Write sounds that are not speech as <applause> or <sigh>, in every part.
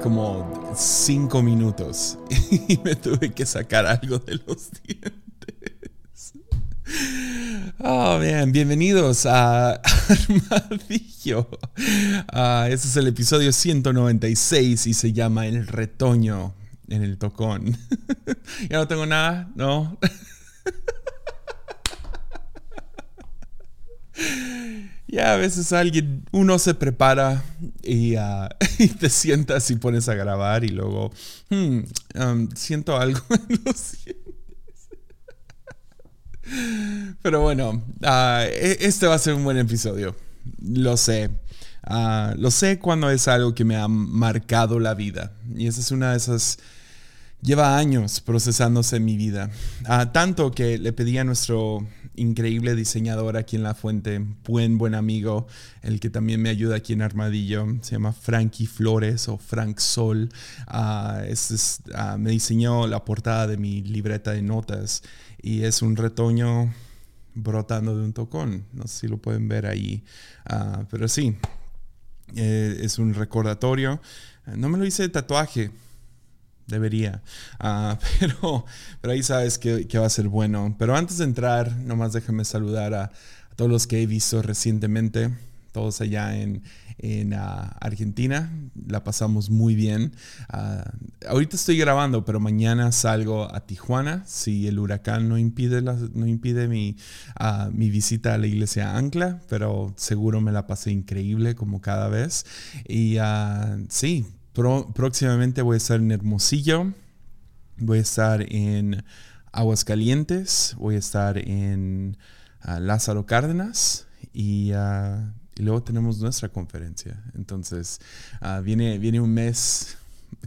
Como cinco minutos <laughs> y me tuve que sacar algo de los dientes. Oh, bien, bienvenidos a <laughs> Armadillo. Uh, este es el episodio 196 y se llama El retoño en el tocón. <laughs> ya no tengo nada, ¿no? Ya a veces alguien, uno se prepara y, uh, <laughs> y, te sientas y pones a grabar y luego hmm, um, siento algo <laughs> en los. Pero bueno, uh, este va a ser un buen episodio. Lo sé. Uh, lo sé cuando es algo que me ha marcado la vida. Y esa es una de esas lleva años procesándose en mi vida. tanto que le pedí a nuestro increíble diseñador aquí en La Fuente, buen, buen amigo, el que también me ayuda aquí en Armadillo, se llama Frankie Flores o Frank Sol. es, me diseñó la portada de mi libreta de notas y es un retoño brotando de un tocón. No sé si lo pueden ver ahí, pero sí, eh, es un recordatorio. No me lo hice de tatuaje, debería. Ah, <laughs> pero, pero ahí sabes que, va a ser bueno. Pero antes de entrar, nomás déjame saludar a, todos los que he visto recientemente, todos allá en, en ah, Argentina. La pasamos muy bien. Ah, ahorita estoy grabando, pero mañana salgo a Tijuana. Si el huracán no impide, no impide mi, mi visita a la iglesia Ancla, pero seguro me la pasé increíble como cada vez. Y sí próximamente voy a estar en Hermosillo, voy a estar en Aguascalientes, voy a estar en ah, Lázaro Cárdenas ah, y, luego tenemos nuestra conferencia. Entonces ah, viene, viene un mes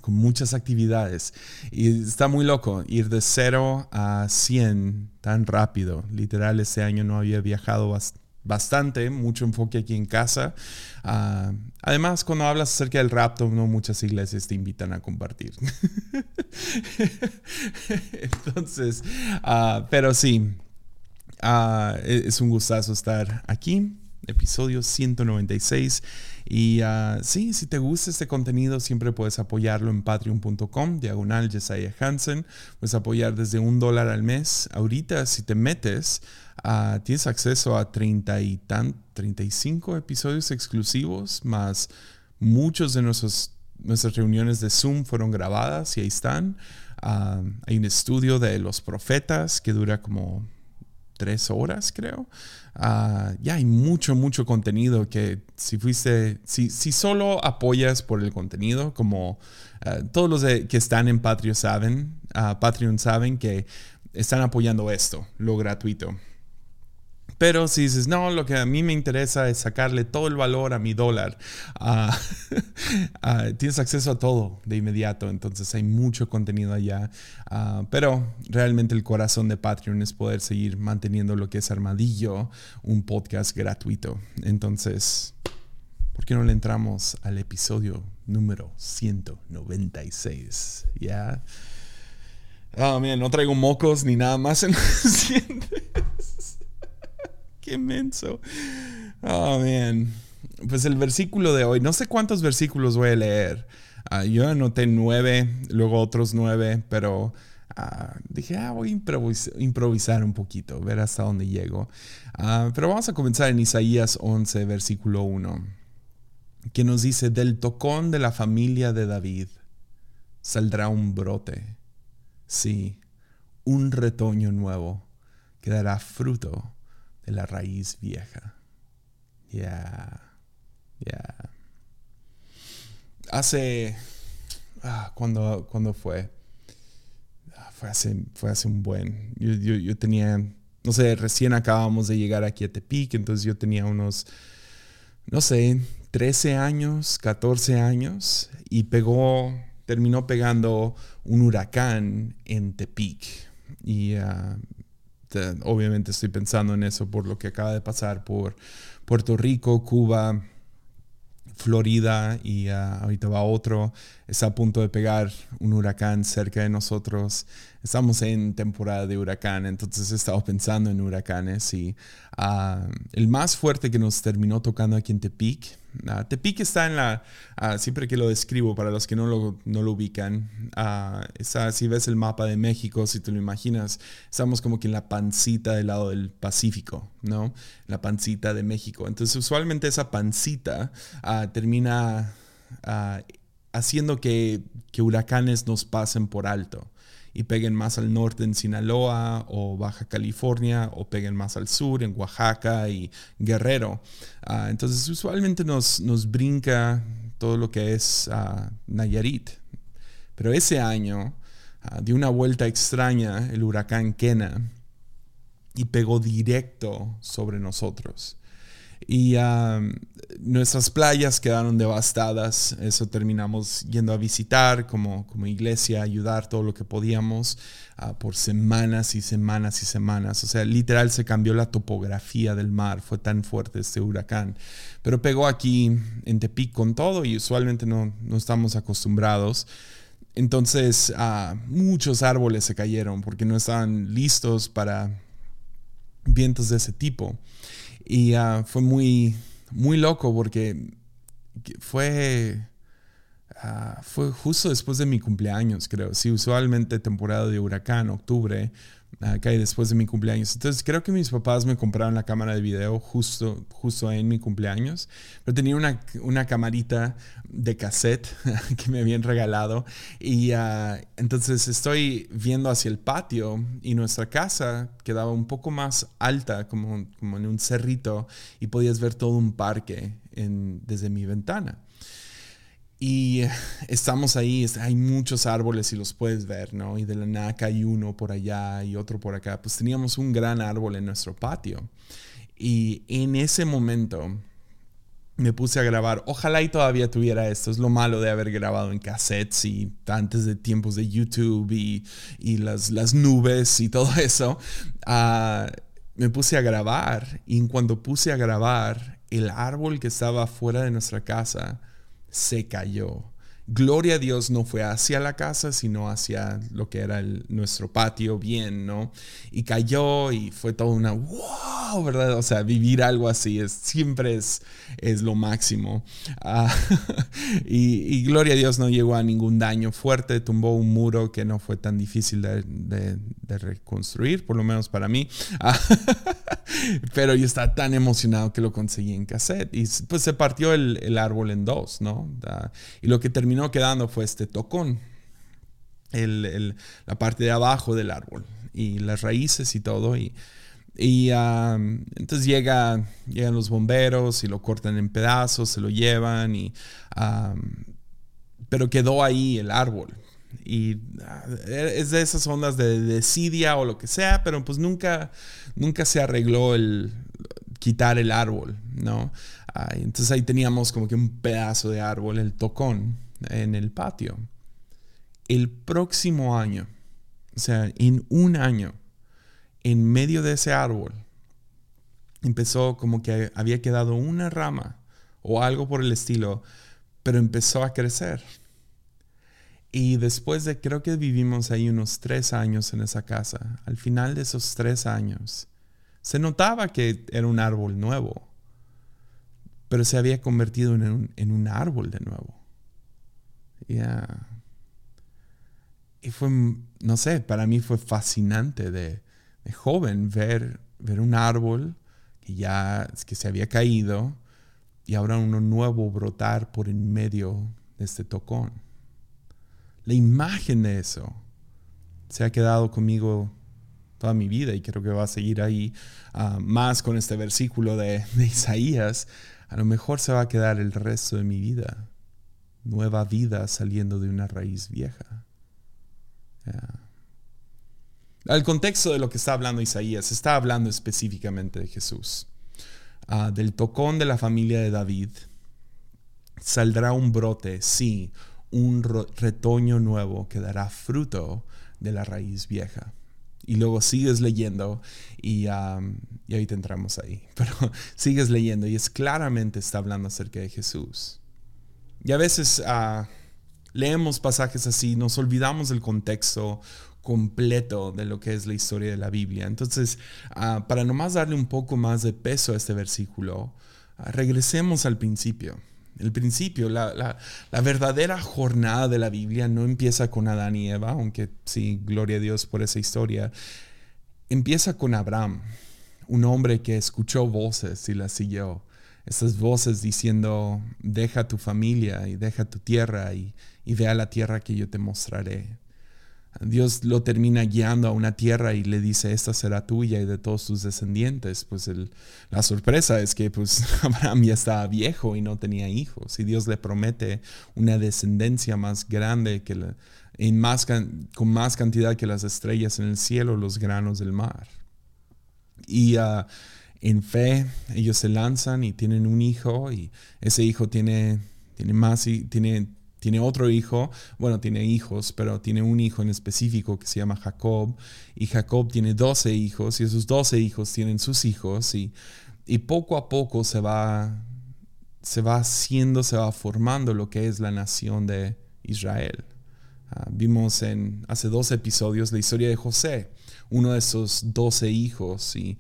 con muchas actividades y está muy loco ir de 0 a 100 tan rápido. Literal, este año no había viajado bastante bastante, mucho enfoque aquí en casa. Uh, además, cuando hablas acerca del rapto, no muchas iglesias te invitan a compartir. <laughs> Entonces, uh, pero sí, uh, es un gustazo estar aquí, episodio 196. Y sí, si te gusta este contenido, siempre puedes apoyarlo en patreon.com, diagonal Jesiah Hansen. Puedes apoyar desde un dólar al mes. Ahorita, si te metes, Ah, tienes acceso a 30 y tan, 35 episodios exclusivos, más muchos de nuestros, nuestras reuniones de Zoom fueron grabadas y ahí están. Ah, hay un estudio de los profetas que dura como tres horas, creo. Ah, ya hay mucho, mucho contenido que si fuiste, si, si solo apoyas por el contenido, como todos los que están en Patreon saben, Patreon saben que están apoyando esto, lo gratuito. Pero si dices, no, lo que a mí me interesa es sacarle todo el valor a mi dólar, <laughs> tienes acceso a todo de inmediato, entonces hay mucho contenido allá. Ah, pero realmente el corazón de Patreon es poder seguir manteniendo lo que es Armadillo, un podcast gratuito. Entonces, ¿por qué no le entramos al episodio número 196? ¿Ya? Ah, mira, no traigo mocos ni nada más en los. <laughs> Qué menso. Oh, man. Pues el versículo de hoy, no sé cuántos versículos voy a leer. Ah, yo anoté nueve, luego otros nueve, pero ah, dije, ah, voy a improvisar, un poquito, ver hasta dónde llego. Ah, pero vamos a comenzar en Isaías 11, versículo 1, que nos dice, del tocón de la familia de David saldrá un brote, sí, un retoño nuevo que dará fruto de la raíz vieja. Ya, ya. Hace, ah, cuando, cuando fue, ah, fue hace, fue hace un buen. Yo, yo, tenía, no sé, recién acabamos de llegar aquí a Tepic, entonces yo tenía unos, no sé, 13 años, 14 años, y pegó, terminó pegando un huracán en Tepic. Y uh, este, obviamente estoy pensando en eso por lo que acaba de pasar por Puerto Rico, Cuba, Florida y ah, ahorita va otro. Está a punto de pegar un huracán cerca de nosotros. Estamos en temporada de huracán, entonces he estado pensando en huracanes y ah, el más fuerte que nos terminó tocando aquí en Tepic Uh, Tepic está en la, uh, siempre que lo describo, para los que no lo, no lo ubican, está, si ves el mapa de México, si te lo imaginas, estamos como que en la pancita del lado del Pacífico, ¿no? La pancita de México. Entonces usualmente esa pancita termina haciendo que, que huracanes nos pasen por alto y peguen más al norte en Sinaloa o Baja California o peguen más al sur en Oaxaca y Guerrero. Ah, entonces usualmente nos, nos brinca todo lo que es uh, Nayarit. Pero ese año uh, dio una vuelta extraña el huracán Kena y pegó directo sobre nosotros y nuestras playas quedaron devastadas. Eso terminamos yendo a visitar como, como iglesia, ayudar todo lo que podíamos ah, por semanas y semanas y semanas. O sea, literal se cambió la topografía del mar. Fue tan fuerte este huracán. Pero pegó aquí en Tepic con todo y usualmente no, no estamos acostumbrados. Entonces, uh, muchos árboles se cayeron porque no estaban listos para vientos de ese tipo. Y ah, fue muy, muy loco porque fue, ah, fue justo después de mi cumpleaños, creo. Sí, usualmente temporada de huracán, octubre, cae después de mi cumpleaños. Entonces creo que mis papás me compraron la cámara de video justo, justo en mi cumpleaños. Pero tenía una, una camarita de cassette <laughs> que me habían regalado. Y uh, entonces estoy viendo hacia el patio y nuestra casa quedaba un poco más alta, como, como en un cerrito, y podías ver todo un parque en, desde mi ventana. Y <laughs> estamos ahí, hay muchos árboles y los puedes ver, ¿no? Y de la naca hay uno por allá y otro por acá. Pues teníamos un gran árbol en nuestro patio. Y en ese momento me puse a grabar. Ojalá y todavía tuviera esto. Es lo malo de haber grabado en cassettes y antes de tiempos de YouTube y, y las, las, nubes y todo <laughs> eso. Uh, me puse a grabar y cuando puse a grabar, el árbol que estaba fuera de nuestra casa se cayó. Gloria a Dios no fue hacia la casa, sino hacia lo que era nuestro patio, bien, ¿no? Y cayó y fue toda una wow, ¿verdad? O sea, vivir algo así es, siempre es, es lo máximo. Ah, <laughs> y, gloria a Dios no llegó a ningún daño fuerte, tumbó un muro que no fue tan difícil de, reconstruir, por lo menos para mí. Ah, <laughs> pero yo estaba tan emocionado que lo conseguí en cassette y pues se partió el, el árbol en dos, ¿no? Ah, y lo que terminó quedando fue este tocón, la parte de abajo del árbol y las raíces y todo. Y, y entonces llega, llegan los bomberos y lo cortan en pedazos, se lo llevan, y, pero quedó ahí el árbol. Y ah, es de esas ondas de desidia o lo que sea, pero pues nunca, nunca se arregló el quitar el árbol, ¿no? entonces ahí teníamos como que un pedazo de árbol, el tocón en el patio. El próximo año, o sea, en un año, en medio de ese árbol, empezó como que había quedado una rama o algo por el estilo, pero empezó a crecer. Y después de, creo que vivimos ahí unos tres años en esa casa, al final de esos tres años, se notaba que era un árbol nuevo, pero se había convertido en en un árbol de nuevo. Y fue, no sé, para mí fue fascinante de, joven ver, ver un árbol que ya que se había caído y ahora uno nuevo brotar por en medio de este tocón. La imagen de eso se ha quedado conmigo toda mi vida y creo que va a seguir ahí ah, más con este versículo de Isaías. A lo mejor se va a quedar el resto de mi vida nueva vida saliendo de una raíz vieja. El contexto de lo que está hablando Isaías, está hablando específicamente de Jesús. Ah, del tocón de la familia de David saldrá un brote, sí, un retoño nuevo que dará fruto de la raíz vieja. Y luego sigues leyendo y, y ahorita entramos ahí, <laughs> pero sigues leyendo y es claramente está hablando acerca de Jesús. Y a veces ah, leemos pasajes así, nos olvidamos del contexto completo de lo que es la historia de la Biblia. Entonces, uh, para nomás darle un poco más de peso a este versículo, regresemos al principio. El principio, la, verdadera jornada de la Biblia no empieza con Adán y Eva, aunque sí, gloria a Dios por esa historia. Empieza con Abraham, un hombre que escuchó voces y las siguió. Esas voces diciendo, deja tu familia y deja tu tierra y, y ve a la tierra que yo te mostraré. Dios lo termina guiando a una tierra y le dice, esta será tuya y de todos tus descendientes. Pues la sorpresa es que pues, <laughs> Abraham ya estaba viejo y no tenía hijos. Y Dios le promete una descendencia más grande que en más, con más cantidad que las estrellas en el cielo, los granos del mar. Y ah, en fe ellos se lanzan y tienen un hijo y ese hijo tiene, tiene más y tiene tiene otro hijo, bueno, tiene hijos, pero tiene un hijo en específico que se llama Jacob. Y Jacob tiene 12 hijos y esos 12 hijos tienen sus hijos y, y poco a poco se va, se va haciendo, se va formando lo que es la nación de Israel. Ah, vimos en hace dos episodios la historia de José, uno de esos 12 hijos y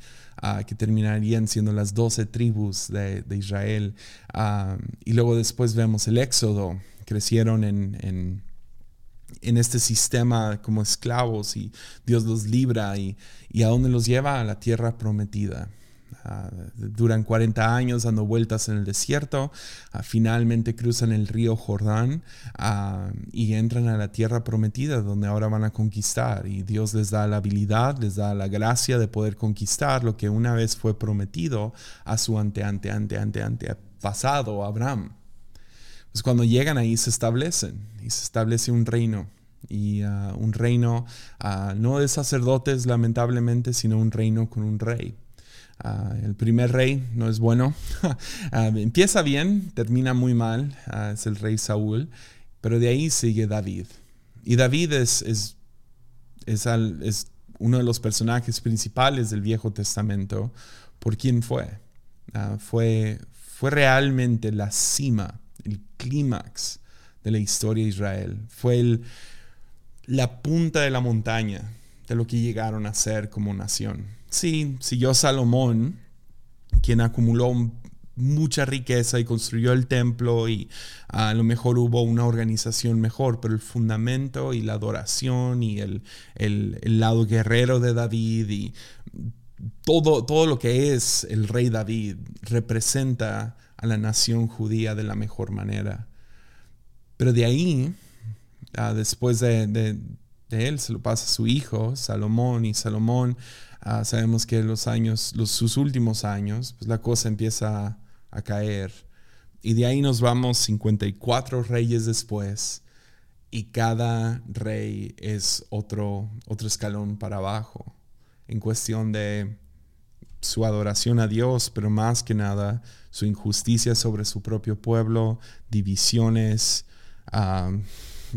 que terminarían siendo las 12 tribus de, Israel. Ah, y luego después vemos el éxodo crecieron en, en, este sistema como esclavos y Dios los libra y, y a dónde los lleva a la tierra prometida. Ah, duran 40 años dando vueltas en el desierto, ah, finalmente cruzan el río Jordán ah, y entran a la tierra prometida donde ahora van a conquistar y Dios les da la habilidad, les da la gracia de poder conquistar lo que una vez fue prometido a su ante, ante, ante, ante, ante pasado, Abraham. Pues cuando llegan ahí se establecen y se establece un reino. Y un reino no de sacerdotes, lamentablemente, sino un reino con un rey. Ah, el primer rey no es bueno. <laughs> empieza bien, termina muy mal. es el rey Saúl. Pero de ahí sigue David. Y David es, es, es, es uno de los personajes principales del Viejo Testamento. ¿Por quién fue? fue, fue realmente la cima el clímax de la historia de Israel. Fue el, la punta de la montaña de lo que llegaron a ser como nación. Sí, siguió Salomón, quien acumuló mucha riqueza y construyó el templo y a lo mejor hubo una organización mejor, pero el fundamento y la adoración y el, el, lado guerrero de David y todo, todo lo que es el rey David representa a la nación judía de la mejor manera. Pero de ahí, ah, después de, él, se lo pasa a su hijo, Salomón, y Salomón, ah, sabemos que los años, los, sus últimos años, pues la cosa empieza a, caer. Y de ahí nos vamos 54 reyes después, y cada rey es otro, otro escalón para abajo, en cuestión de su adoración a Dios, pero más que nada su injusticia sobre su propio pueblo, divisiones,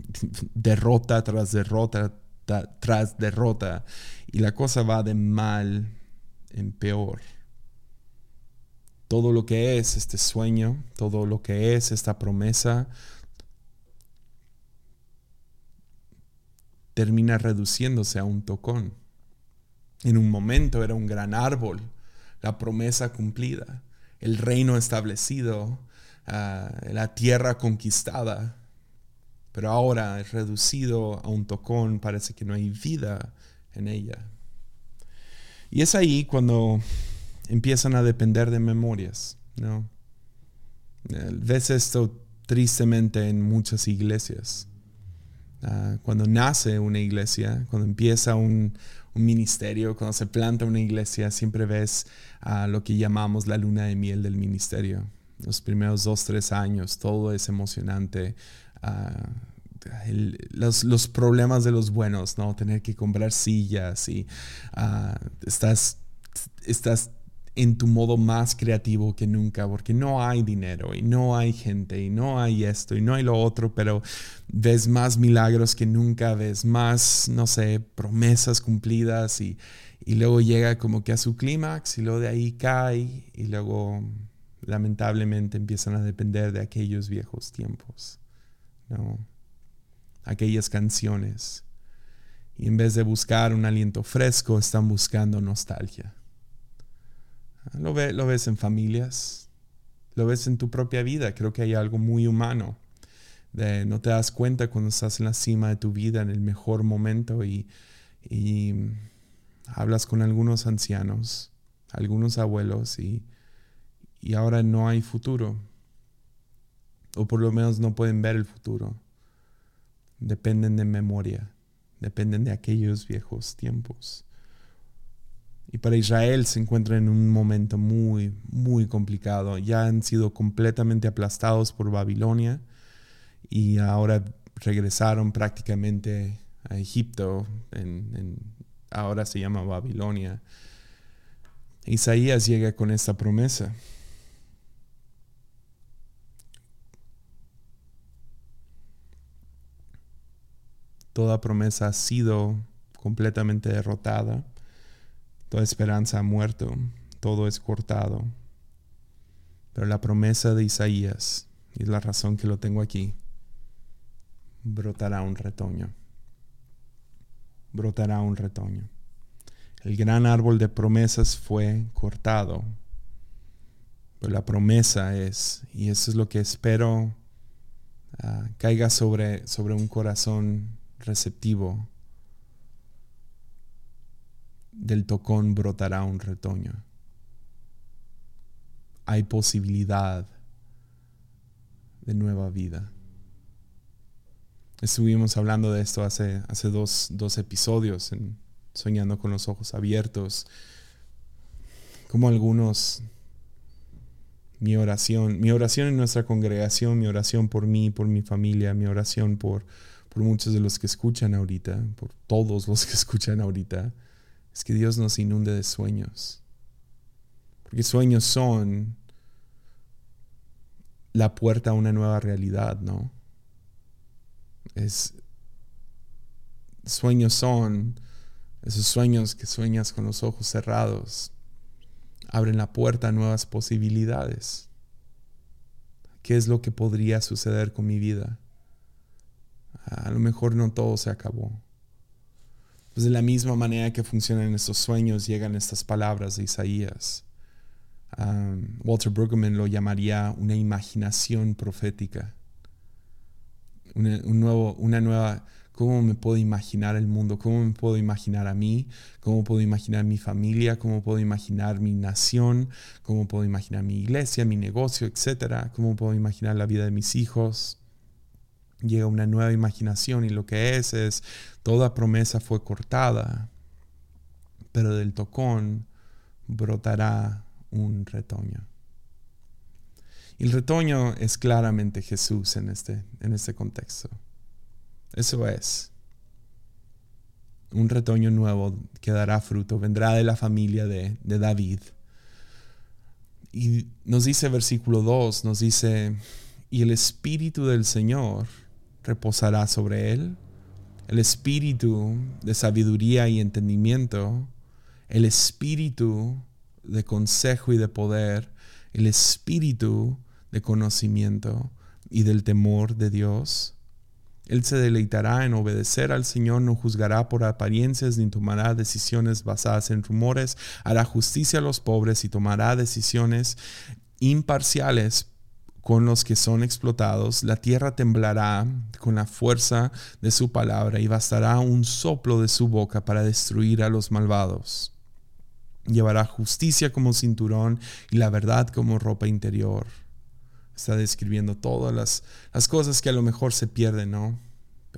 <laughs> derrota tras derrota tras derrota, y la cosa va de mal en peor. Todo lo que es este sueño, todo lo que es esta promesa, termina reduciéndose a un tocón. En un momento era un gran árbol, la promesa cumplida, el reino establecido, ah, la tierra conquistada. Pero ahora es reducido a un tocón, parece que no hay vida en ella. Y es ahí cuando empiezan a depender de memorias, ¿no? Ves esto tristemente en muchas iglesias. Ah, cuando nace una iglesia, cuando empieza un, ministerio, cuando se planta una iglesia, siempre ves a lo que llamamos la luna de miel del ministerio. Los primeros dos, tres años, todo es emocionante. Ah, los, problemas de los buenos, ¿no? Tener que comprar sillas y ah, estás, estás en tu modo más creativo que nunca, porque no hay dinero y no hay gente y no hay esto y no hay lo otro, pero ves más milagros que nunca, ves más, no sé, promesas cumplidas y, luego llega como que a su clímax y luego de ahí cae y luego lamentablemente empiezan a depender de aquellos viejos tiempos, ¿no? Aquellas canciones. Y en vez de buscar un aliento fresco, están buscando nostalgia. Lo, ves en familias, Lo ves en tu propia vida. Creo que hay algo muy humano. De, no te das cuenta cuando estás en la cima de tu vida, en el mejor momento, y, y hablas con algunos ancianos, algunos abuelos, y, y ahora no hay futuro. O por lo menos no pueden ver el futuro. Dependen de memoria, dependen de aquellos viejos tiempos. Y para Israel se encuentra en un momento muy, muy complicado. Ya han sido completamente aplastados por Babilonia y ahora regresaron prácticamente a Egipto, ahora se llama Babilonia. Isaías llega con esta promesa. Toda promesa ha sido completamente derrotada Toda esperanza ha muerto, todo es cortado. Pero la promesa de Isaías, y es la razón que lo tengo aquí, brotará un retoño. Brotará un retoño. El gran árbol de promesas fue cortado. Pero la promesa es, y eso es lo que espero, ah, caiga sobre, sobre un corazón receptivo del tocón brotará un retoño. Hay posibilidad de nueva vida. Estuvimos hablando de esto hace, hace dos, episodios, en Soñando con los Ojos Abiertos, como algunos, mi oración, mi oración en nuestra congregación, mi oración por mí, por mi familia, mi oración por, por muchos de los que escuchan ahorita, por todos los que <laughs> escuchan ahorita, es que Dios nos inunde de sueños. Porque sueños son la puerta a una nueva realidad, ¿no? Es sueños son esos sueños que sueñas con los ojos cerrados. Abren la puerta a nuevas posibilidades. ¿Qué es lo que podría suceder con mi vida? A lo mejor no todo se acabó. Pues de la misma manera que funcionan estos sueños, llegan estas palabras de Isaías. Walter Brueggemann lo llamaría una imaginación profética. Un nuevo, una nueva, ¿cómo me puedo imaginar el mundo? ¿Cómo me puedo imaginar a mí? ¿Cómo puedo imaginar mi familia? ¿Cómo puedo imaginar mi nación? ¿Cómo puedo imaginar mi iglesia, mi negocio, etcétera? ¿Cómo puedo imaginar la vida de mis hijos? Llega una nueva imaginación y lo que es es toda promesa fue cortada, pero del tocón brotará un retoño. Y el retoño es claramente Jesús en este, en este contexto. Eso es. Un retoño nuevo que dará fruto, vendrá de la familia de, de David. Y nos dice versículo 2, nos dice, y el Espíritu del Señor reposará sobre él, el espíritu de sabiduría y entendimiento, el espíritu de consejo y de poder, el espíritu de conocimiento y del temor de Dios. Él se deleitará en obedecer al Señor, no juzgará por apariencias ni tomará decisiones basadas en rumores, hará justicia a los pobres y tomará decisiones imparciales con los que son explotados, la tierra temblará con la fuerza de su palabra y bastará un soplo de su boca para destruir a los malvados. Llevará justicia como cinturón y la verdad como ropa interior. Está describiendo todas las, las cosas que a lo mejor se pierden, ¿no?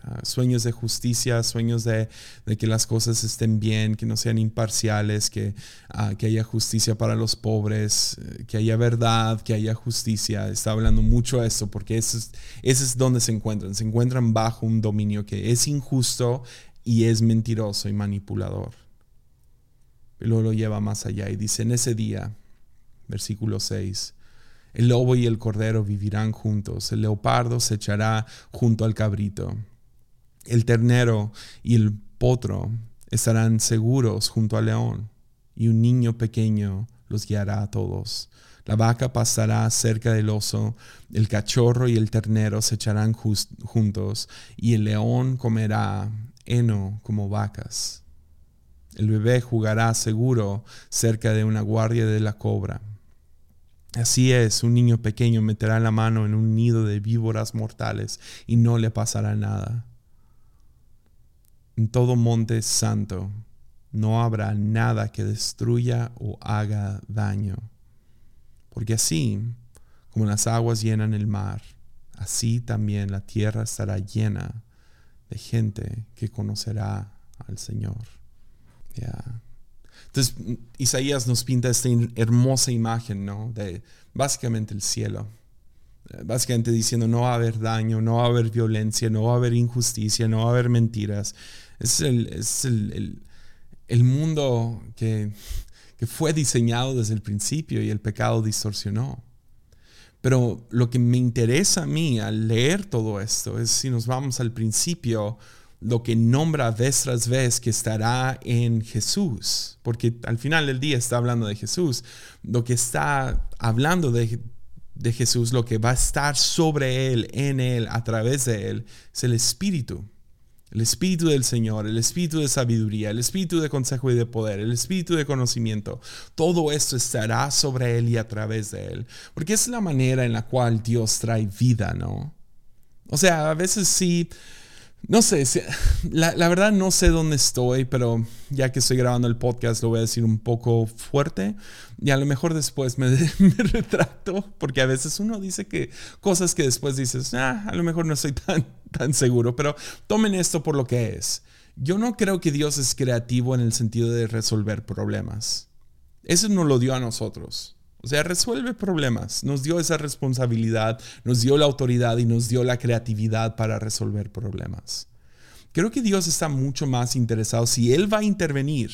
Ah, sueños de justicia, sueños de, que las cosas estén bien, que no sean imparciales, que, ah, que haya justicia para los pobres, eh, que haya verdad, que haya justicia. Está hablando mucho de esto porque ese es, es donde se encuentran. Se encuentran bajo un dominio que es injusto y es mentiroso y manipulador. Luego lo lleva más allá y dice, en ese día, versículo 6, el lobo y el cordero vivirán juntos, el leopardo se echará junto al cabrito el ternero y el potro estarán seguros junto al león, y un niño pequeño los guiará a todos. La vaca pasará cerca del oso, el cachorro y el ternero se echarán juntos, y el león comerá heno como vacas. El bebé jugará seguro cerca de una guardia de la cobra. Así es, un niño pequeño meterá la mano en un nido de víboras mortales y no le pasará nada. En todo monte santo no habrá nada que destruya o haga daño, porque así como las aguas llenan el mar, así también la tierra estará llena de gente que conocerá al Señor. Entonces, Isaías nos pinta esta hermosa imagen, ¿no? De básicamente el cielo. Eh, básicamente diciendo, no va a haber daño, no va a haber violencia, no va a haber injusticia, no va a haber mentiras. Es el, es el, el, mundo que, fue diseñado desde el principio y el pecado distorsionó. Pero lo que me interesa a mí al leer todo esto es si nos vamos al principio, lo que nombra vez tras vez que estará en Jesús, porque al final del día está hablando de Jesús, lo que está hablando de, de Jesús, lo que va a estar sobre él, en él, a través de él, es el Espíritu. El Espíritu del Señor, el Espíritu de sabiduría, el Espíritu de consejo y de poder, el Espíritu de conocimiento. Todo esto estará sobre Él y a través de Él. Porque es la manera en la cual Dios trae vida, ¿no? O sea, a veces sí no sé, la, verdad no sé dónde estoy, pero ya que estoy grabando el podcast lo voy a decir un poco fuerte y a lo mejor después me, <laughs> retracto porque a veces uno dice que cosas que después dices, ah, a lo mejor no estoy tan, tan seguro, pero tomen esto por lo que es. Yo no creo que Dios es creativo en el sentido de resolver problemas. Eso no lo dio a nosotros. O sea, resuelve problemas. Nos dio esa responsabilidad, nos dio la autoridad y nos dio la creatividad para resolver problemas. Creo que Dios está mucho más interesado. Si Él va a intervenir,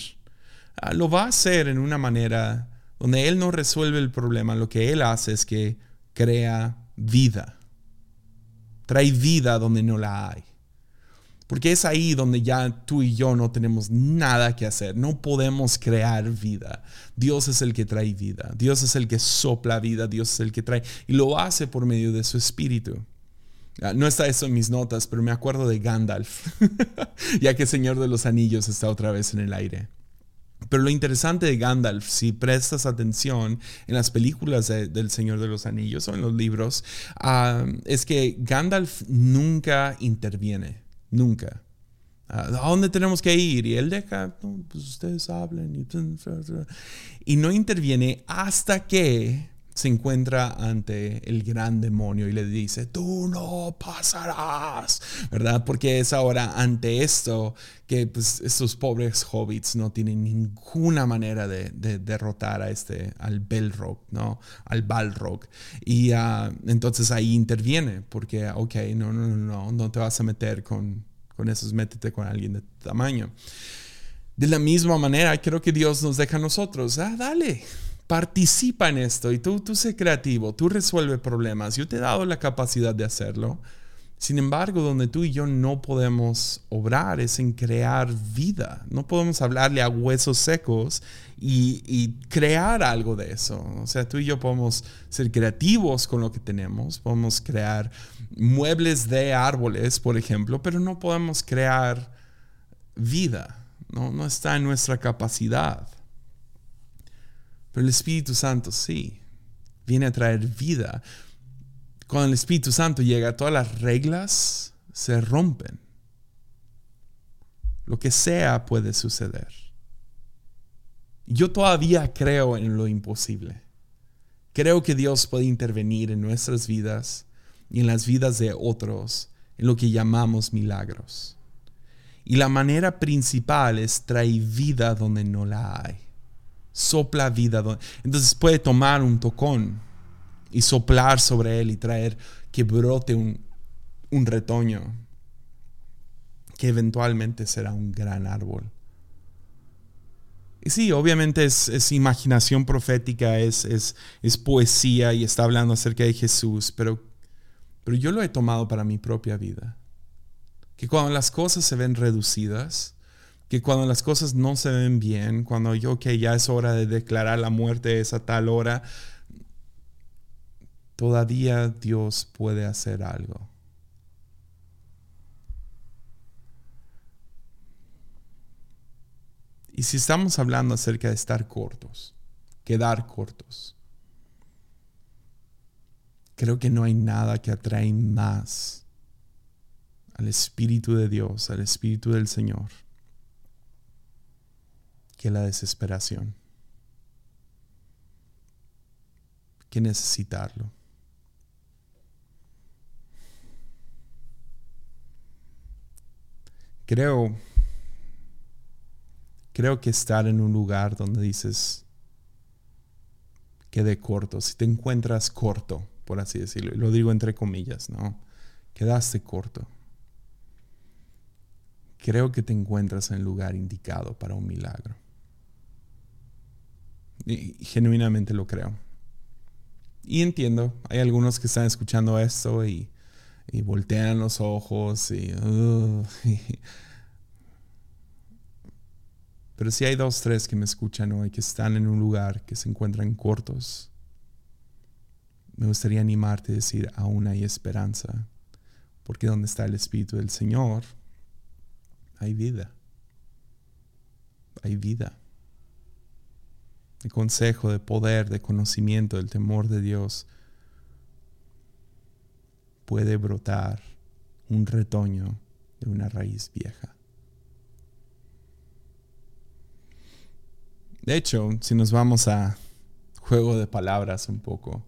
ah, lo va a hacer en una manera donde Él no resuelve el problema. Lo que Él hace es que crea vida. Trae vida donde no la hay. Porque es ahí donde ya tú y yo no tenemos nada que hacer, no podemos crear vida. Dios es el que trae vida, Dios es el que sopla vida, Dios es el que trae y lo hace por medio de su espíritu. Ah, no está eso en mis notas, pero me acuerdo de Gandalf, <laughs> ya que Señor de los Anillos está otra vez en el aire. Pero lo interesante de Gandalf, si prestas atención en las películas del Señor de los Anillos o en los libros, ah, es que Gandalf nunca interviene. Nunca. ¿A dónde tenemos que ir? Y él deja, pues ustedes hablen y, no interviene hasta que se encuentra ante el gran demonio y le dice, tú no pasarás, ¿verdad? Porque es ahora ante esto que pues, estos pobres hobbits no tienen ninguna manera de, derrotar a este, al Belrog, ¿no? Al Balrog. Y uh, entonces ahí interviene, porque, ok, no, no, no, no, no te vas a meter con con esos, métete con alguien de tamaño. De la misma manera, creo que Dios nos deja a nosotros, ah, dale, participa en esto y tú, tú sé creativo, tú resuelve problemas. Yo te he dado la capacidad de hacerlo. Sin embargo, donde tú y yo no podemos obrar es en crear vida. No podemos hablarle a huesos secos y, y, crear algo de eso. O sea, tú y yo podemos ser creativos con lo que tenemos, podemos crear muebles de árboles, por ejemplo, pero no podemos crear vida. No, no está en nuestra capacidad. Pero el Espíritu Santo sí, viene a traer vida. Cuando el Espíritu Santo llega, todas las reglas se rompen. Lo que sea puede suceder. Yo todavía creo en lo imposible. Creo que Dios puede intervenir en nuestras vidas y en las vidas de otros en lo que llamamos milagros. Y la manera principal es traer vida donde no la hay. Sopla vida. Entonces puede tomar un tocón y soplar sobre él y traer que brote un, un retoño que eventualmente será un gran árbol. Y sí, obviamente es, imaginación profética, es, es, es, poesía y está hablando acerca de Jesús, pero, pero yo lo he tomado para mi propia vida. Que cuando las cosas se ven reducidas, que cuando las cosas no se ven bien, cuando yo que ya es hora de declarar la muerte es a tal hora, todavía Dios puede hacer algo. Y si estamos hablando acerca de estar cortos, quedar cortos, Creo que no hay nada que atrae más al Espíritu de Dios, al Espíritu del Señor, que la desesperación, que necesitarlo. Creo, creo que estar en un lugar donde dices, quede corto, si te encuentras corto, por así decirlo, lo digo entre comillas, ¿no? Quedaste corto. Creo que te encuentras en el lugar indicado para un milagro. Y genuinamente lo creo. Y entiendo, hay algunos que están escuchando esto y y voltean los ojos y, <laughs> Pero si hay dos, tres que me escuchan hoy que están en un lugar que se encuentran cortos, me gustaría animarte a decir, aún hay esperanza, porque donde está el Espíritu del Señor, hay vida. Hay vida. El consejo de poder, de conocimiento, del temor de Dios puede brotar un retoño de una raíz vieja. De hecho, si nos vamos a juego de palabras un poco,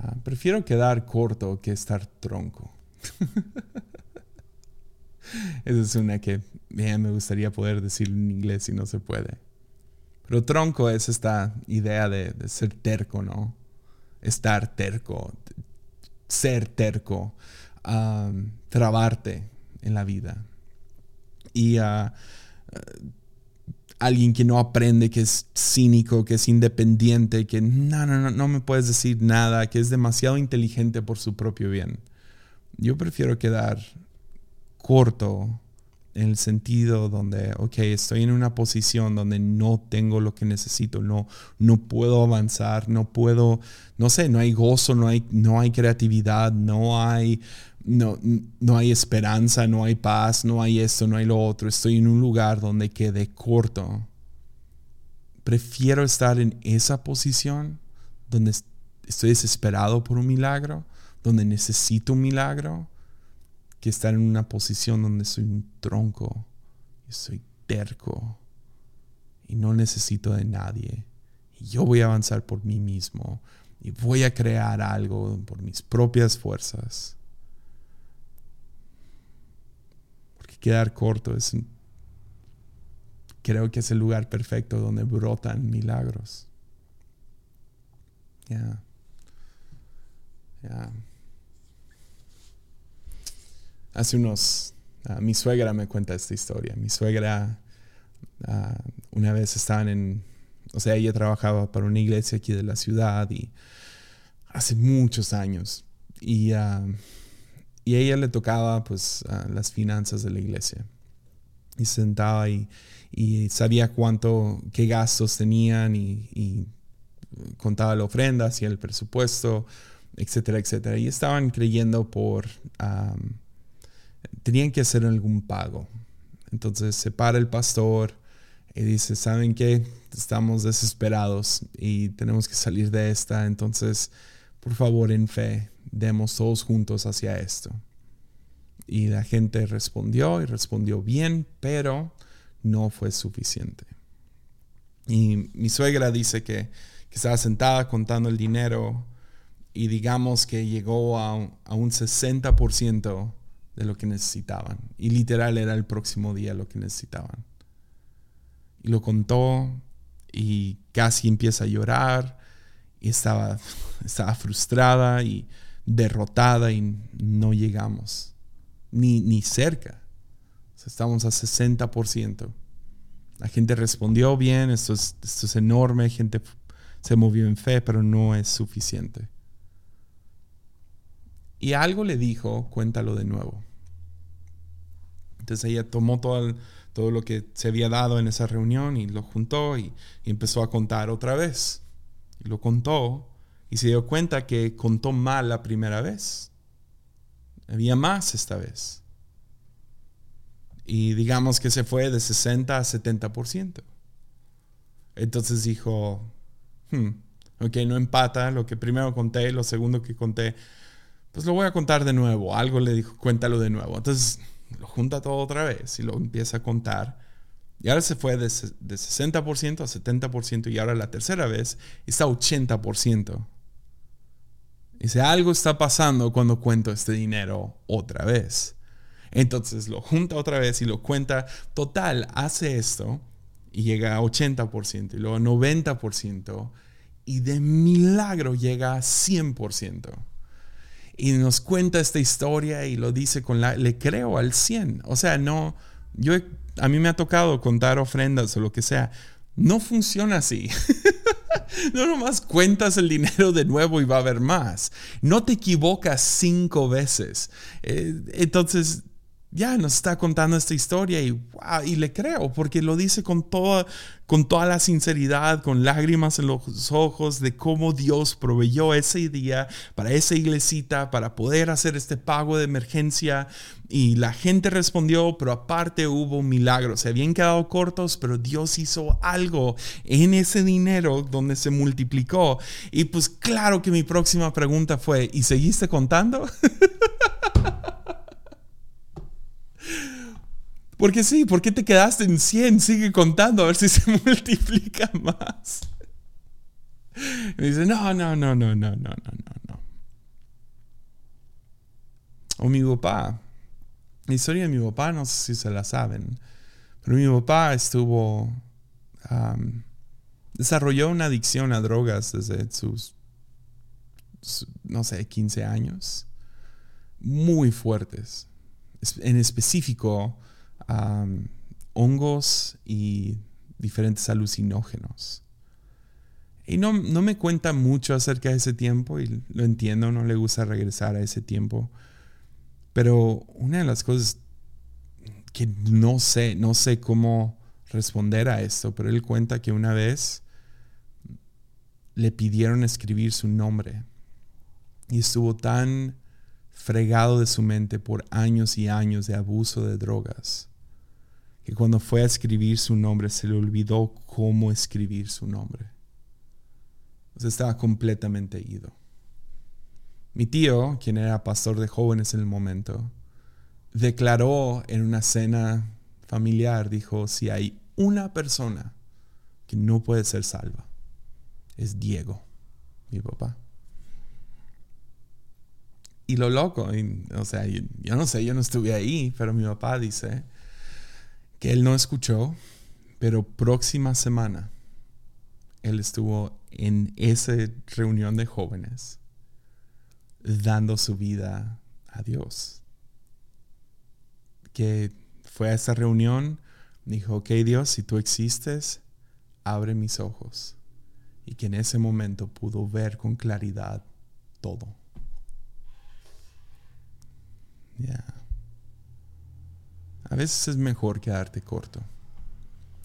ah, prefiero quedar corto que estar tronco. <laughs> Esa es una que me gustaría poder decir en inglés si no se puede. Pero tronco es esta idea de, ser terco, ¿no? Estar terco, ser terco, trabarte en la vida. Y uh, alguien que no aprende, que es cínico, que es independiente, que no, no, no, no me puedes decir nada, que es demasiado inteligente por su propio bien. Yo prefiero quedar corto en el sentido donde, ok, estoy en una posición donde no tengo lo que necesito, no, no puedo avanzar, no puedo, no sé, no hay gozo, no hay, no hay creatividad, no hay, no, no hay esperanza, no hay paz, no hay esto, no hay lo otro. Estoy en un lugar donde quede corto. Prefiero estar en esa posición donde estoy desesperado por un milagro, donde necesito un milagro que estar en una posición donde soy un tronco, y soy terco y no necesito de nadie. Y yo voy a avanzar por mí mismo y voy a crear algo por mis propias fuerzas. Porque quedar corto es creo que es el lugar perfecto donde brotan milagros. Ya. Ya hace unos, ah, mi suegra me cuenta esta historia. Mi suegra ah, una vez estaban en, o sea, ella trabajaba para una iglesia aquí de la ciudad y hace muchos años. Y, uh, y a ella le tocaba pues las finanzas de la iglesia. Y se sentaba y, y sabía cuánto, qué gastos tenían y, contaba la ofrenda, hacía el presupuesto, etcétera, etcétera. Y estaban creyendo por tenían que hacer algún pago. Entonces se para el pastor y dice, ¿saben qué? Estamos desesperados y tenemos que salir de esta. Entonces, por favor, en fe, demos todos juntos hacia esto. Y la gente respondió y respondió bien, pero no fue suficiente. Y mi suegra dice que, estaba sentada contando el dinero y digamos que llegó a, a un 60% de lo que necesitaban. Y literal era el próximo día lo que necesitaban. Y lo contó y casi empieza a llorar y estaba, <laughs> estaba frustrada y derrotada y no llegamos. Ni, ni cerca. estamos a 60%. La gente respondió bien, esto es, esto es enorme, gente se movió en fe, pero no es suficiente. Y algo le dijo, cuéntalo de nuevo. Entonces ella tomó todo, todo lo que se había dado en esa reunión y lo juntó y, empezó a contar otra vez. Y lo contó y se dio cuenta que contó mal la primera vez. Había más esta vez. Y digamos que se fue de 60 a 70%. Entonces dijo, hmm, Ok, no empata lo que primero conté, lo segundo que conté, pues lo voy a contar de nuevo. Algo le dijo, cuéntalo de nuevo. Entonces lo junta todo otra vez y lo empieza a contar. Y ahora se fue de, de 60% a 70% y ahora la tercera vez está 80%. Dice, algo está pasando cuando cuento este dinero otra vez. Entonces lo junta otra vez y lo cuenta. Total, hace esto y llega a 80% y luego a 90% y de milagro llega a 100%. Y nos cuenta esta historia y lo dice con la... Le creo al 100. O sea, no... Yo, a mí me ha tocado contar ofrendas o lo que sea. No funciona así. <laughs> no nomás cuentas el dinero de nuevo y va a haber más. No te equivocas cinco veces. Eh, entonces, ya nos está contando esta historia y, y le creo porque lo dice con toda, con toda la sinceridad, con lágrimas en los ojos de cómo Dios proveyó ese día para esa iglesita, para poder hacer este pago de emergencia. Y la gente respondió, pero aparte hubo milagros. Se habían quedado cortos, pero Dios hizo algo en ese dinero donde se multiplicó. Y pues claro que mi próxima pregunta fue, ¿y seguiste contando? <laughs> Porque sí, ¿por qué te quedaste en 100? Sigue contando a ver si se <laughs> multiplica más. Y dice, no, no, no, no, no, no, no, no. O mi papá. La historia de mi papá, no sé si se la saben, pero mi papá estuvo, desarrolló una adicción a drogas desde sus, no sé, 15 años, muy fuertes. En específico, hongos y diferentes alucinógenos. Y no, no, me cuenta mucho acerca de ese tiempo y lo entiendo, no le gusta regresar a ese tiempo. Pero una de las cosas que no sé, no sé cómo responder a esto, pero él cuenta que una vez le pidieron escribir su nombre y estuvo tan fregado de su mente por años y años de abuso de drogas que cuando fue a escribir su nombre se le olvidó cómo escribir su nombre. estaba completamente ido. Mi tío, quien era pastor de jóvenes en el momento, declaró en una cena familiar, dijo, si hay una persona que no puede ser salva, es Diego, mi papá. Y lo loco, o sea, yo no sé, yo no estuve ahí, pero mi papá dice que él no escuchó, pero próxima semana él estuvo en esa reunión de jóvenes dando su vida a Dios. Que fue a esa reunión, dijo, ok Dios, si tú existes, abre mis ojos. Y que en ese momento pudo ver con claridad todo. A veces es mejor quedarte corto.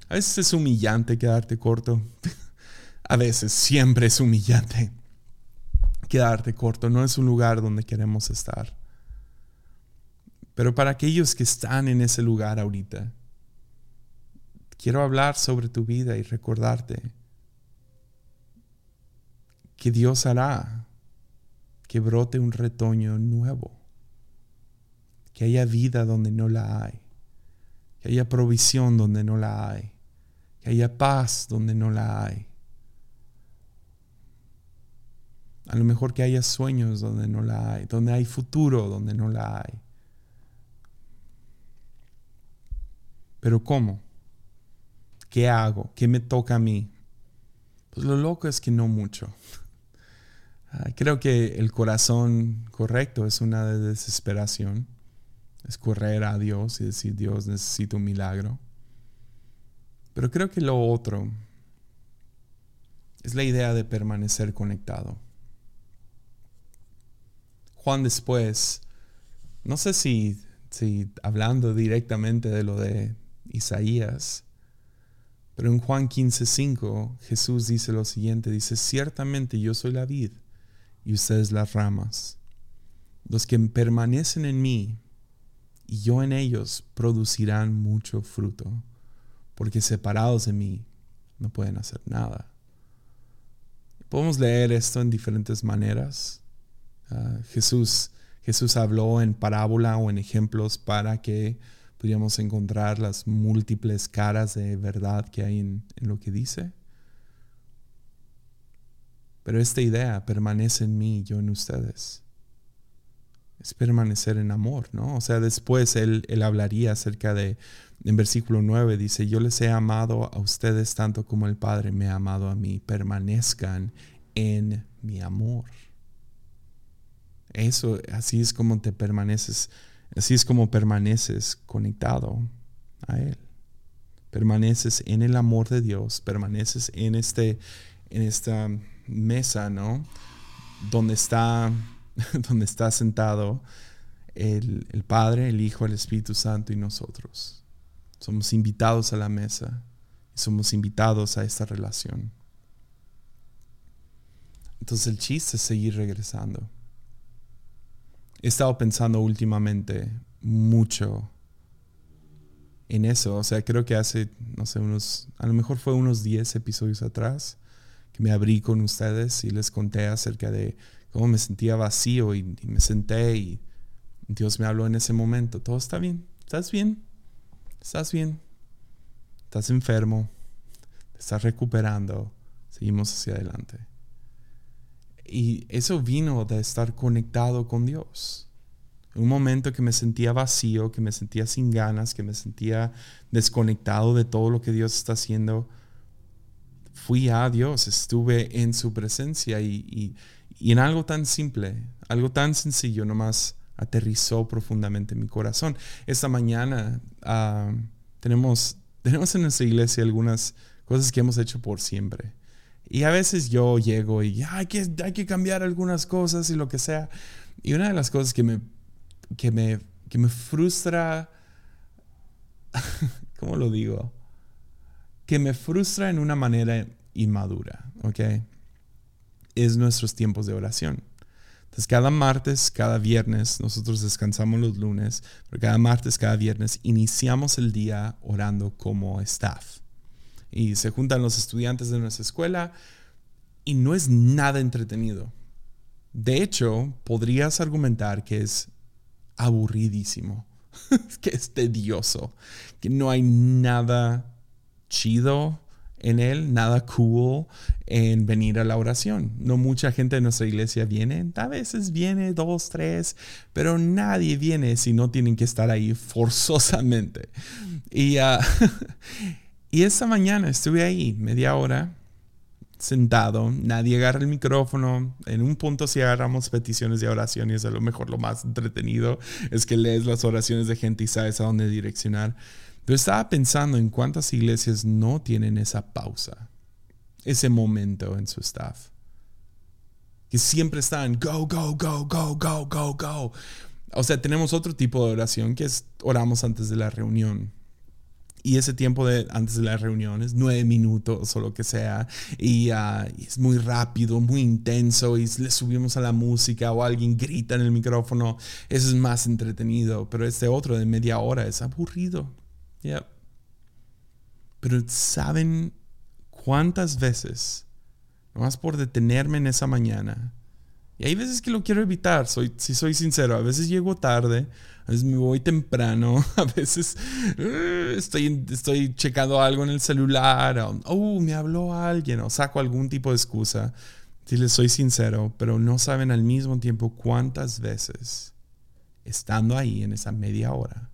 A veces es humillante quedarte corto. <laughs> A veces siempre es humillante quedarte corto. No es un lugar donde queremos estar. Pero para aquellos que están en ese lugar ahorita, quiero hablar sobre tu vida y recordarte que Dios hará que brote un retoño nuevo, que haya vida donde no la hay que haya provisión donde no la hay, que haya paz donde no la hay. A lo mejor que haya sueños donde no la hay, donde hay futuro donde no la hay. Pero ¿cómo? ¿Qué hago? ¿Qué me toca a mí? Pues lo loco es que no mucho. <laughs> Creo que el corazón correcto es una de desesperación es correr a Dios y decir, Dios, necesito un milagro. Pero creo que lo otro es la idea de permanecer conectado. Juan después, no sé si, si hablando directamente de lo de Isaías, pero en Juan 15:5 Jesús dice lo siguiente, dice, ciertamente yo soy la vid y ustedes las ramas. Los que permanecen en mí y yo en ellos producirán mucho fruto, porque separados de mí no pueden hacer nada. podemos leer esto en diferentes maneras. Ah, Jesús, Jesús habló en parábola o en ejemplos para que pudiéramos encontrar las múltiples caras de verdad que hay en, en lo que dice. Pero esta idea permanece en mí yo en ustedes. Es permanecer en amor, ¿no? O sea, después él, él hablaría acerca de, en versículo 9 dice, yo les he amado a ustedes tanto como el Padre me ha amado a mí, permanezcan en mi amor. Eso, así es como te permaneces, así es como permaneces conectado a Él. Permaneces en el amor de Dios, permaneces en, este, en esta mesa, ¿no? Donde está, <laughs> donde está sentado el, el Padre, el Hijo, el Espíritu Santo y nosotros. Somos invitados a la mesa y somos invitados a esta relación. Entonces el chiste es seguir regresando. He estado pensando últimamente mucho en eso. O sea, creo que hace, no sé, unos, a lo mejor fue unos 10 episodios atrás que me abrí con ustedes y les conté acerca de cómo me sentía vacío y, me senté y Dios me habló en ese momento. Todo está bien. ¿Estás bien? estás bien, estás enfermo, te estás recuperando, seguimos hacia adelante. Y eso vino de estar conectado con Dios. Un momento que me sentía vacío, que me sentía sin ganas, que me sentía desconectado de todo lo que Dios está haciendo. Fui a Dios, estuve en su presencia y, en algo tan simple, algo tan sencillo, nomás aterrizó profundamente en mi corazón. Esta mañana ah, tenemos, tenemos en nuestra iglesia algunas cosas que hemos hecho por siempre. Y a veces yo llego y hay, que, hay que cambiar algunas cosas y lo que sea. Y una de las cosas que me, que me, que me frustra, <laughs> ¿cómo lo digo? Que me frustra en una manera inmadura, ¿ok? Es nuestros tiempos de oración. Entonces, cada martes, cada viernes, nosotros descansamos los lunes, pero cada martes, cada viernes, iniciamos el día orando como staff. Y se juntan los estudiantes de nuestra escuela y no es nada entretenido. De hecho, podrías argumentar que es aburridísimo, <laughs> que es tedioso, que no hay nada chido en él, nada cool en venir a la oración. No mucha gente de nuestra iglesia viene, a veces viene dos, tres, pero nadie viene si no tienen que estar ahí forzosamente. Y, uh, <laughs> y esa mañana estuve ahí media hora sentado, nadie agarra el micrófono. En un punto si agarramos peticiones de oración y es a lo mejor lo más entretenido, es que lees las oraciones de gente y sabes a dónde direccionar. Pero estaba pensando en cuántas iglesias no tienen esa pausa, ese momento en su staff. Que siempre están go, go, go, go, go, go, go. O sea, tenemos otro tipo de oración que es oramos antes de la reunión. Y ese tiempo de antes de la reunión es nueve minutos o lo que sea. Y, ah, y, es muy rápido, muy intenso. Y le subimos a la música o alguien grita en el micrófono. Eso es más entretenido. Pero este otro de media hora es aburrido. Pero ¿saben cuántas veces, nomás por detenerme en esa mañana, y hay veces que lo quiero evitar, soy, si soy sincero, a veces llego tarde, a veces me voy temprano, <laughs> a veces uh, estoy, estoy checando algo en el celular, o oh, me habló alguien, o saco algún tipo de excusa, si les soy sincero, pero no saben al mismo tiempo cuántas veces, estando ahí en esa media hora,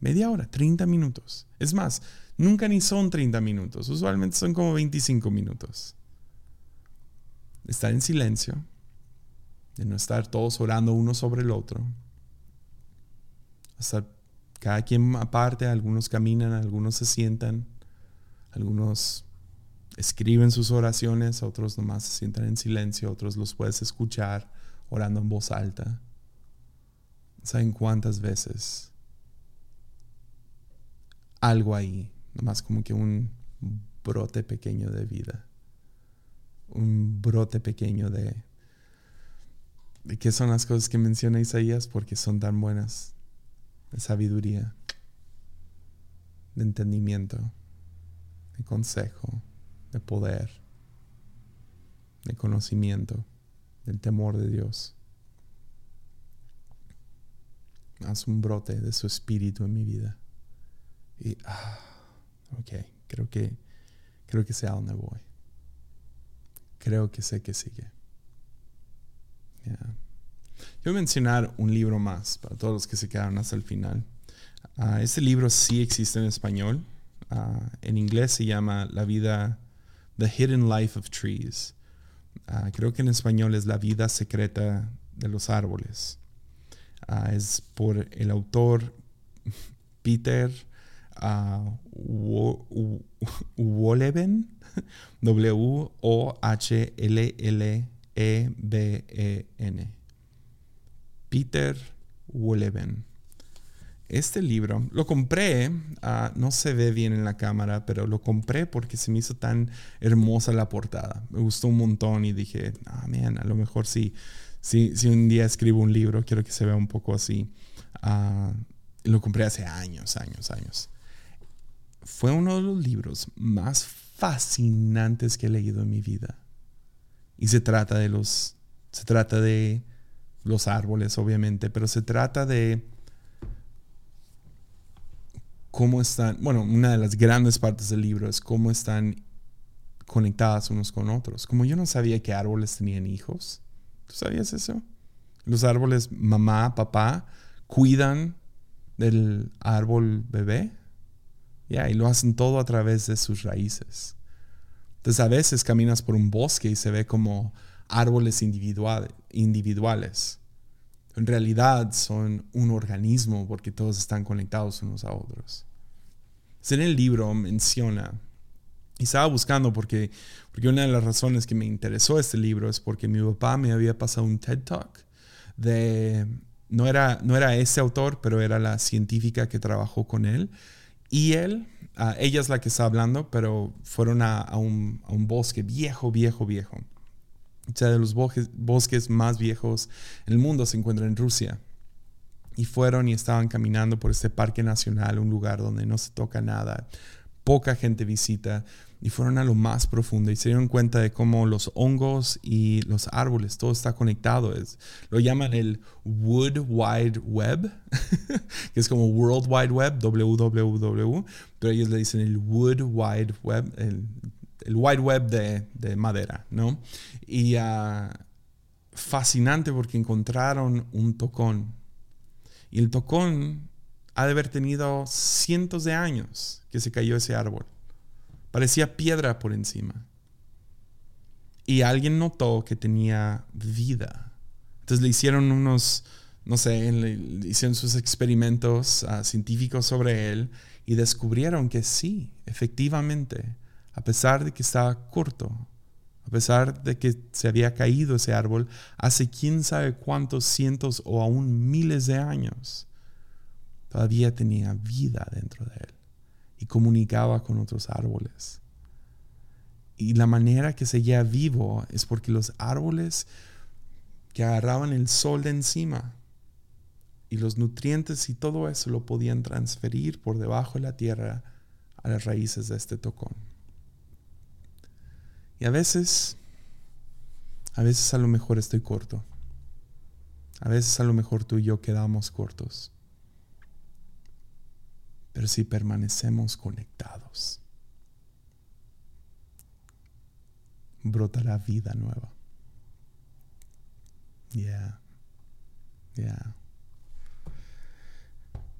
Media hora, 30 minutos. Es más, nunca ni son 30 minutos, usualmente son como 25 minutos. Estar en silencio, de no estar todos orando uno sobre el otro. Hasta cada quien aparte, algunos caminan, algunos se sientan, algunos escriben sus oraciones, otros nomás se sientan en silencio, otros los puedes escuchar orando en voz alta. ¿Saben cuántas veces algo ahí, nomás como que un brote pequeño de vida, un brote pequeño de, de qué son las cosas que menciona Isaías porque son tan buenas, de sabiduría, de entendimiento, de consejo, de poder. de conocimiento, del temor de Dios. Haz un brote de su espíritu en mi vida. Y, ah, ok, creo que, creo que sé a dónde voy. Creo que sé que sigue. Yo voy a mencionar un libro más para todos los que se quedaron hasta el final. Ah, este libro sí existe en español. Ah, en inglés se llama La vida, The Hidden Life of Trees. Ah, creo que en español es La vida secreta de los árboles. es por el autor Peter Wolleben, <laughs> W-O-H-L-L-E-B-E-N. <laughs> Peter Wolleben. Este libro lo compré, ah, no se ve bien en la cámara, pero lo compré porque se me hizo tan hermosa la portada. Me gustó un montón y dije, ah, man, a lo mejor si, si, si un día escribo un libro, quiero que se vea un poco así. Ah, lo compré hace años, años, años. Fue uno de los libros más fascinantes que he leído en mi vida. Y se trata de los, se trata de los árboles, obviamente, pero se trata de cómo están, bueno, una de las grandes partes del libro es cómo están conectadas unos con otros. Como yo no sabía que árboles tenían hijos, ¿tú sabías eso? Los árboles, mamá, papá, cuidan del árbol bebé. Y lo hacen todo a través de sus raíces. Entonces a veces caminas por un bosque y se ve como árboles individuales en realidad son un organismo porque todos están conectados unos a otros. En el libro menciona, y estaba buscando porque, porque una de las razones que me interesó este libro es porque mi papá me había pasado un TED Talk de, no era, no era ese autor, pero era la científica que trabajó con él. Y él, ella es la que está hablando, pero fueron a, un, bosque viejo, viejo, viejo o sea, de los bosques, más viejos en el mundo se encuentra en Rusia. Y fueron y estaban caminando por este parque nacional, un lugar donde no se toca nada, poca gente visita, y fueron a lo más profundo y se dieron cuenta de cómo los hongos y los árboles, todo está conectado. Es, lo llaman el Wood Wide Web, <laughs> que es como World Wide Web, www, pero ellos le dicen el Wood Wide Web, el el wide web de, madera, ¿no? Y ah, fascinante porque encontraron un tocón. Y el tocón ha de haber tenido cientos de años que se cayó ese árbol. Parecía piedra por encima. Y alguien notó que tenía vida. Entonces le hicieron unos, no sé, le, hicieron sus experimentos ah, científicos sobre él y descubrieron que sí, efectivamente, a pesar de que estaba corto, a pesar de que se había caído ese árbol hace quién sabe cuántos cientos o aún miles de años, todavía tenía vida dentro de él y comunicaba con otros árboles. Y la manera que seguía vivo es porque los árboles que agarraban el sol de encima y los nutrientes y todo eso lo podían transferir por debajo de la tierra a las raíces de este tocón. Y a veces, a veces a lo mejor estoy corto. A veces a lo mejor tú y yo quedamos cortos. Pero si permanecemos conectados, brotará vida nueva. Yeah. Yeah.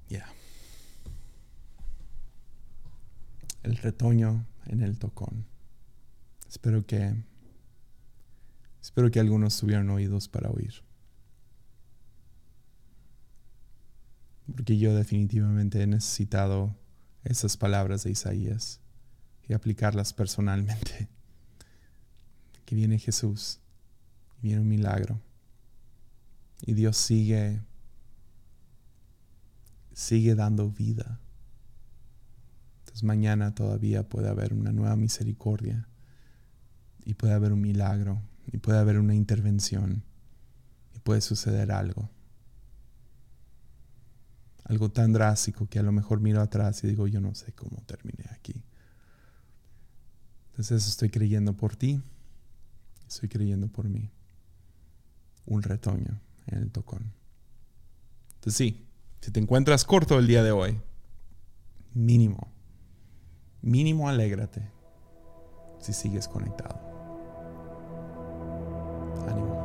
Yeah. El retoño en el tocón. Espero que espero que algunos tuvieran oídos para oír. Porque yo definitivamente he necesitado esas palabras de Isaías y aplicarlas personalmente. <laughs> Que viene Jesús, y viene un milagro. Y Dios sigue sigue dando vida. Entonces mañana todavía puede haber una nueva misericordia y puede haber un milagro y puede haber una intervención y puede suceder algo. Algo tan drástico que a lo mejor miro atrás y digo, yo no sé cómo terminé aquí. Entonces estoy creyendo por ti, estoy creyendo por mí. Un retoño en el tocón. Entonces sí, si te encuentras corto el día de hoy, mínimo, mínimo alégrate si sigues conectado. Ánimo.